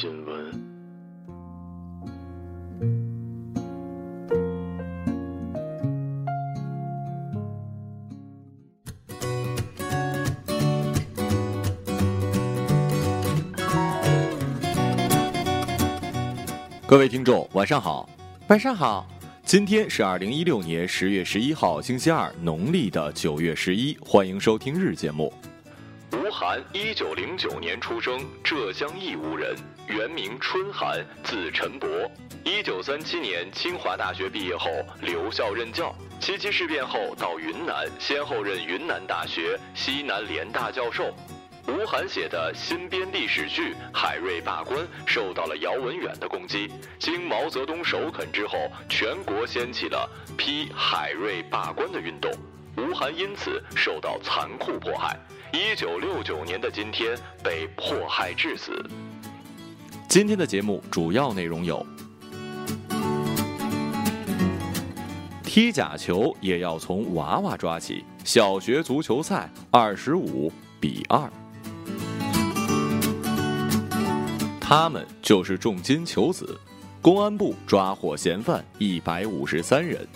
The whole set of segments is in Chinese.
新闻。各位听众，晚上好。晚上好，今天是二零一六年十月十一号，星期二，农历的九月十一。欢迎收听日节目。吴晗，一九零九年出生，浙江义乌人，原名春寒，字陈伯。一九三七年清华大学毕业后留校任教。七七事变后到云南，先后任云南大学、西南联大教授。吴晗写的新编历史剧《海瑞罢官》受到了姚文远的攻击，经毛泽东首肯之后，全国掀起了批海瑞罢官的运动。吴晗因此受到残酷迫害。一九六九年的今天被迫害致死。今天的节目主要内容有：踢假球也要从娃娃抓起，小学足球赛二十五比二。他们就是重金求子，公安部抓获嫌犯一百五十三人。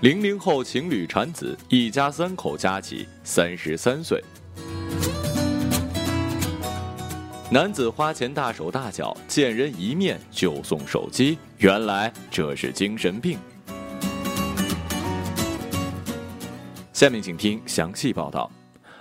零零后情侣产子，一家三口加起三十三岁。男子花钱大手大脚，见人一面就送手机，原来这是精神病。下面请听详细报道。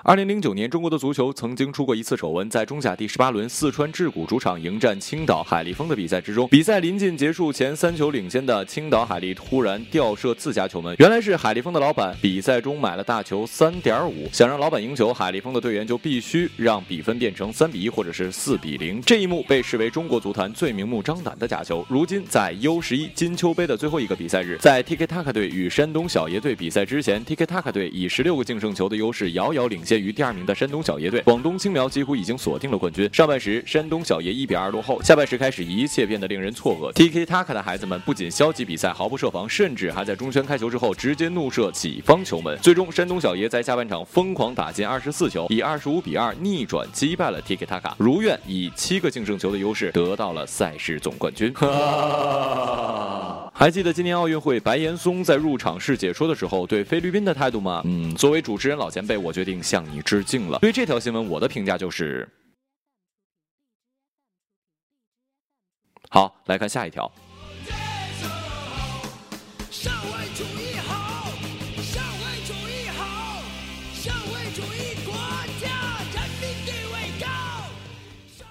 二零零九年，中国的足球曾经出过一次丑闻，在中甲第十八轮，四川智谷主场迎战青岛海力丰的比赛之中，比赛临近结束前三球领先的青岛海力突然吊射自家球门，原来是海力丰的老板比赛中买了大球三点五，想让老板赢球，海力丰的队员就必须让比分变成三比一或者是四比零。这一幕被视为中国足坛最明目张胆的假球。如今在 U 十一金秋杯的最后一个比赛日，在 TK Taka 队与山东小爷队比赛之前，TK Taka 队以十六个净胜球的优势遥遥领先。于第二名的山东小爷队，广东青苗几乎已经锁定了冠军。上半时，山东小爷一比二落后，下半时开始，一切变得令人错愕。TK Taka 的孩子们不仅消极比赛，毫不设防，甚至还在中圈开球之后直接怒射己方球门。最终，山东小爷在下半场疯狂打进二十四球，以二十五比二逆转击败了 TK Taka，如愿以七个净胜球的优势得到了赛事总冠军。还记得今年奥运会白岩松在入场式解说的时候对菲律宾的态度吗？嗯，作为主持人老前辈，我决定向你致敬了。对这条新闻，我的评价就是：好，来看下一条。社会主义好，社会主义好，社会主义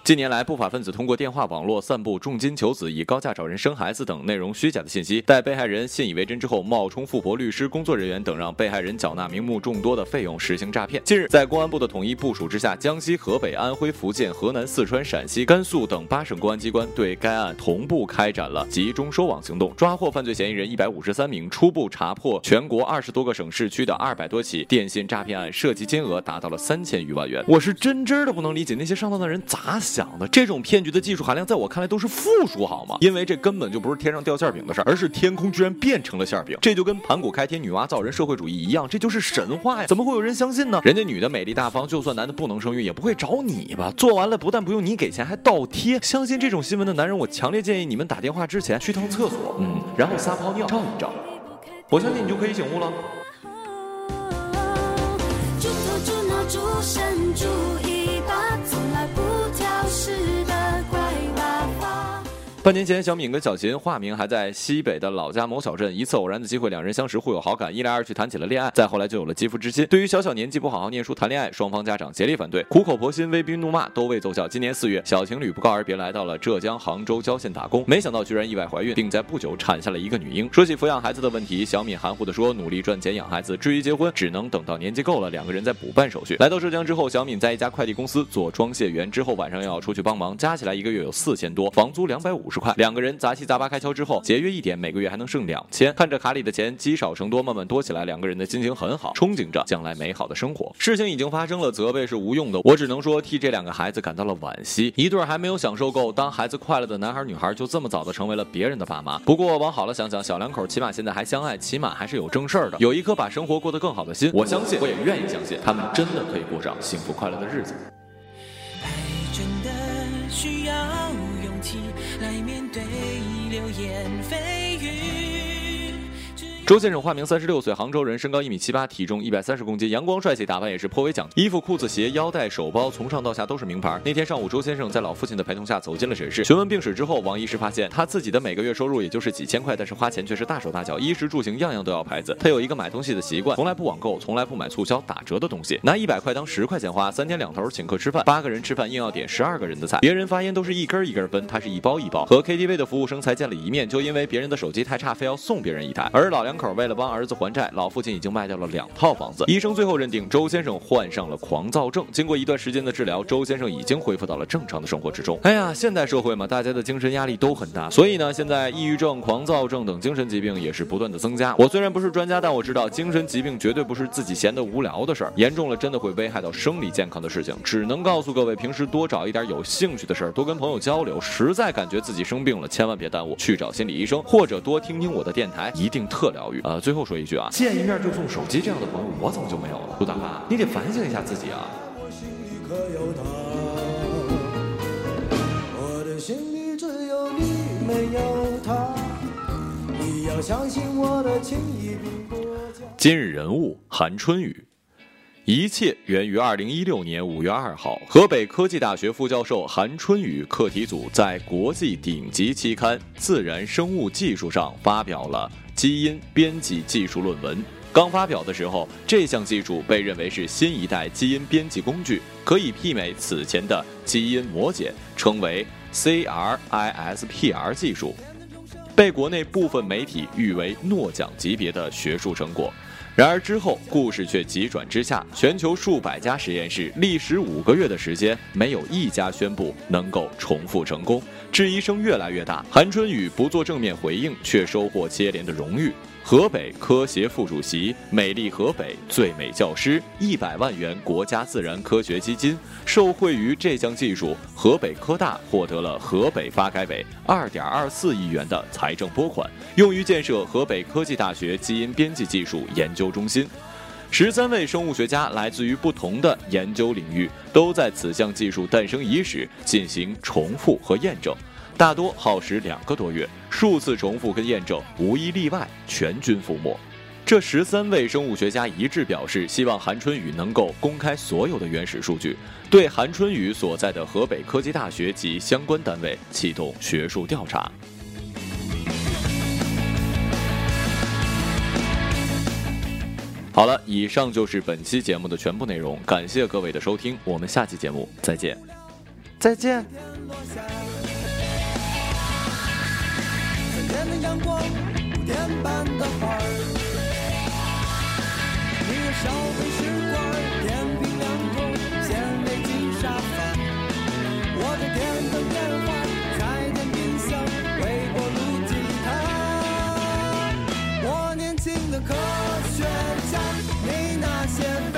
近年来，不法分子通过电话网络散布重金求子、以高价找人生孩子等内容虚假的信息，待被害人信以为真之后，冒充富婆、律师、工作人员等，让被害人缴纳名目众多的费用，实行诈骗。近日，在公安部的统一部署之下，江西、河北、安徽、福建、河南、四川、陕西、甘肃等八省公安机关对该案同步开展了集中收网行动，抓获犯罪嫌疑人一百五十三名，初步查破全国二十多个省市区的二百多起电信诈骗案，涉及金额达到了三千余万元。我是真真的不能理解那些上当的人咋想的，这种骗局的技术含量在我看来都是负数，好吗？因为这根本就不是天上掉馅饼的事儿，而是天空居然变成了馅饼，这就跟盘古开天、女娲造人、社会主义一样，这就是神话呀！怎么会有人相信呢？人家女的美丽大方，就算男的不能生育，也不会找你吧？做完了不但不用你给钱，还倒贴。相信这种新闻的男人，我强烈建议你们打电话之前去趟厕所，嗯，然后撒泡尿照一照，我相信你就可以醒悟了。半年前，小敏跟小秦化名还在西北的老家某小镇，一次偶然的机会，两人相识，互有好感，一来二去谈起了恋爱，再后来就有了肌肤之亲。对于小小年纪不好好念书谈恋爱，双方家长竭力反对，苦口婆心，威逼怒骂都未奏效。今年四月，小情侣不告而别来到了浙江杭州郊县打工，没想到居然意外怀孕，并在不久产下了一个女婴。说起抚养孩子的问题，小敏含糊地说：“努力赚钱养孩子，至于结婚，只能等到年纪够了，两个人再补办手续。”来到浙江之后，小敏在一家快递公司做装卸员，之后晚上又要出去帮忙，加起来一个月有四千多，房租两百五十块，两个人杂七杂八开销之后，节约一点，每个月还能剩两千。看着卡里的钱积少成多，慢慢多起来，两个人的心情很好，憧憬着将来美好的生活。事情已经发生了，责备是无用的，我只能说替这两个孩子感到了惋惜。一对还没有享受够当孩子快乐的男孩女孩，就这么早的成为了别人的爸妈。不过往好了想想，小两口起码现在还相爱，起码还是有正事儿的，有一颗把生活过得更好的心。我相信，我也愿意相信，他们真的可以过上幸福快乐的日子。爱真的需要来面对流言蜚语。周先生化名三十六岁，杭州人，身高一米七八，体重一百三十公斤，阳光帅气，打扮也是颇为讲究，衣服、裤子、鞋、腰带、手包，从上到下都是名牌。那天上午，周先生在老父亲的陪同下走进了诊室，询问病史之后，王医师发现他自己的每个月收入也就是几千块，但是花钱却是大手大脚，衣食住行样样都要牌子。他有一个买东西的习惯，从来不网购，从来不买促销打折的东西，拿一百块当十块钱花，三天两头请客吃饭，八个人吃饭硬要点十二个人的菜，别人发烟都是一根一根分，他是一包一包。和 KTV 的服务生才见了一面，就因为别人的手机太差，非要送别人一台。而老两口为了帮儿子还债，老父亲已经卖掉了两套房子。医生最后认定周先生患上了狂躁症。经过一段时间的治疗，周先生已经恢复到了正常的生活之中。哎呀，现代社会嘛，大家的精神压力都很大，所以呢，现在抑郁症、狂躁症等精神疾病也是不断的增加。我虽然不是专家，但我知道精神疾病绝对不是自己闲得无聊的事儿，严重了真的会危害到生理健康的事情。只能告诉各位，平时多找一点有兴趣的事儿，多跟朋友交流。实在感觉自己生病了，千万别耽误，去找心理医生，或者多听听我的电台，一定特疗愈。呃，最后说一句啊，见一面就送手机这样的朋友，我怎么就没有了？杜大妈，你得反省一下自己啊！我心里可有他？我的心里只有你，没有他。你要相信我的情谊比国家。今日人物韩春雨。一切源于二零一六年五月二号，河北科技大学副教授韩春雨课题组在国际顶级期刊《自然生物技术》上发表了基因编辑技术论文。刚发表的时候，这项技术被认为是新一代基因编辑工具，可以媲美此前的基因模检，称为 CRISPR 技术，被国内部分媒体誉为诺奖级别的学术成果。然而之后，故事却急转直下，全球数百家实验室历时五个月的时间，没有一家宣布能够重复成功，质疑声越来越大。韩春雨不做正面回应，却收获接连的荣誉。河北科协副主席、美丽河北最美教师、一百万元国家自然科学基金，受惠于这项技术，河北科大获得了河北发改委二点二四亿元的财政拨款，用于建设河北科技大学基因编辑技术研究中心。十三位生物学家来自于不同的研究领域，都在此项技术诞生伊始进行重复和验证。大多耗时两个多月，数次重复跟验证，无一例外全军覆没。这十三位生物学家一致表示，希望韩春雨能够公开所有的原始数据，对韩春雨所在的河北科技大学及相关单位启动学术调查。好了，以上就是本期节目的全部内容，感谢各位的收听，我们下期节目再见，再见。阳光，蝴蝶般的花儿。你有小杯试管，电瓶两头，显微镜沙发。我的电灯电话，彩电冰箱，微波炉吉他。我年轻的科学家，你那些飞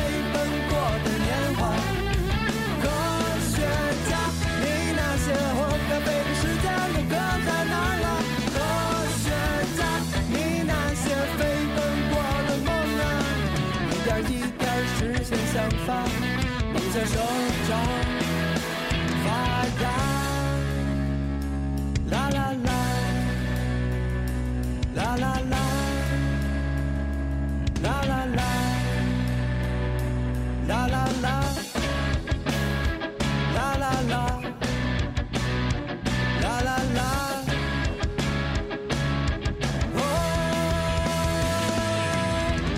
手长发芽。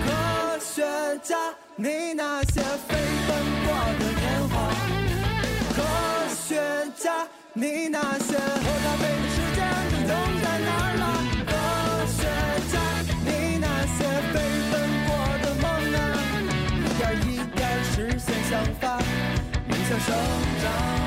科学家，你那些飞。学家，你那些喝咖啡的时间都用在哪儿了？科学家，你那些飞奔过的梦啊，一点一点实现想法，梦想生长。